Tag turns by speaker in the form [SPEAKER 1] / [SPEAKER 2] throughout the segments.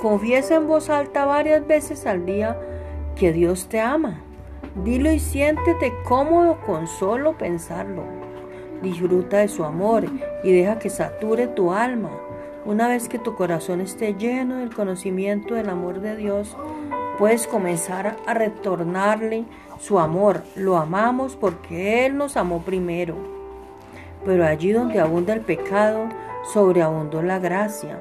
[SPEAKER 1] Confiesa en voz alta varias veces al día que Dios te ama. Dilo y siéntete cómodo con solo pensarlo. Disfruta de su amor y deja que sature tu alma. Una vez que tu corazón esté lleno del conocimiento del amor de Dios, puedes comenzar a retornarle su amor. Lo amamos porque Él nos amó primero. Pero allí donde abunda el pecado, sobreabundó la gracia.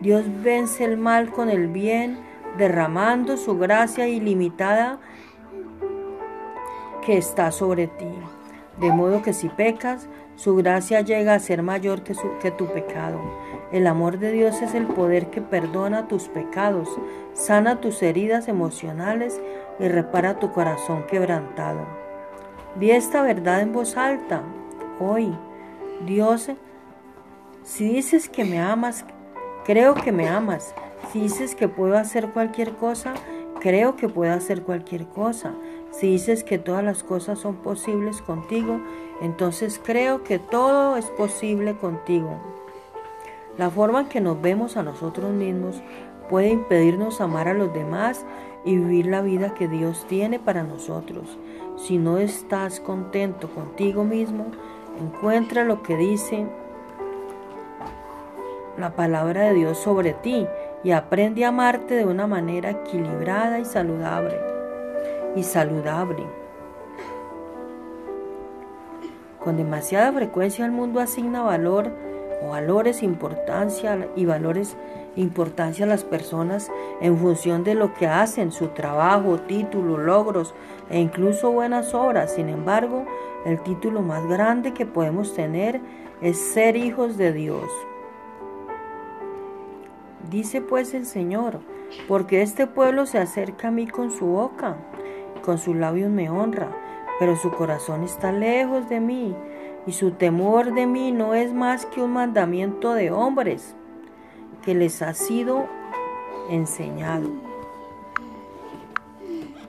[SPEAKER 1] Dios vence el mal con el bien, derramando su gracia ilimitada que está sobre ti. De modo que si pecas, su gracia llega a ser mayor que, que, tu pecado. El amor de Dios es el poder que perdona tus pecados, sana tus heridas emocionales y repara tu corazón quebrantado. Di esta verdad en voz alta. Hoy, Dios, si dices que me amas, creo que me amas. Si dices que puedo hacer cualquier cosa, creo que puedo hacer cualquier cosa. Si dices que todas las cosas son posibles contigo, entonces creo que todo es posible contigo. La forma en que nos vemos a nosotros mismos puede impedirnos amar a los demás y vivir la vida que Dios tiene para nosotros. Si no estás contento contigo mismo, encuentra lo que dice la palabra de Dios sobre ti y aprende a amarte de una manera equilibrada y saludable y saludable. Con demasiada frecuencia el mundo asigna valor o valores importancia y valores importancia a las personas en función de lo que hacen, su trabajo, título, logros e incluso buenas obras. Sin embargo, el título más grande que podemos tener es ser hijos de Dios. Dice pues el Señor, porque este pueblo se acerca a mí con su boca con sus labios me honra, pero su corazón está lejos de mí, y su temor de mí no es más que un mandamiento de hombres que les ha sido enseñado.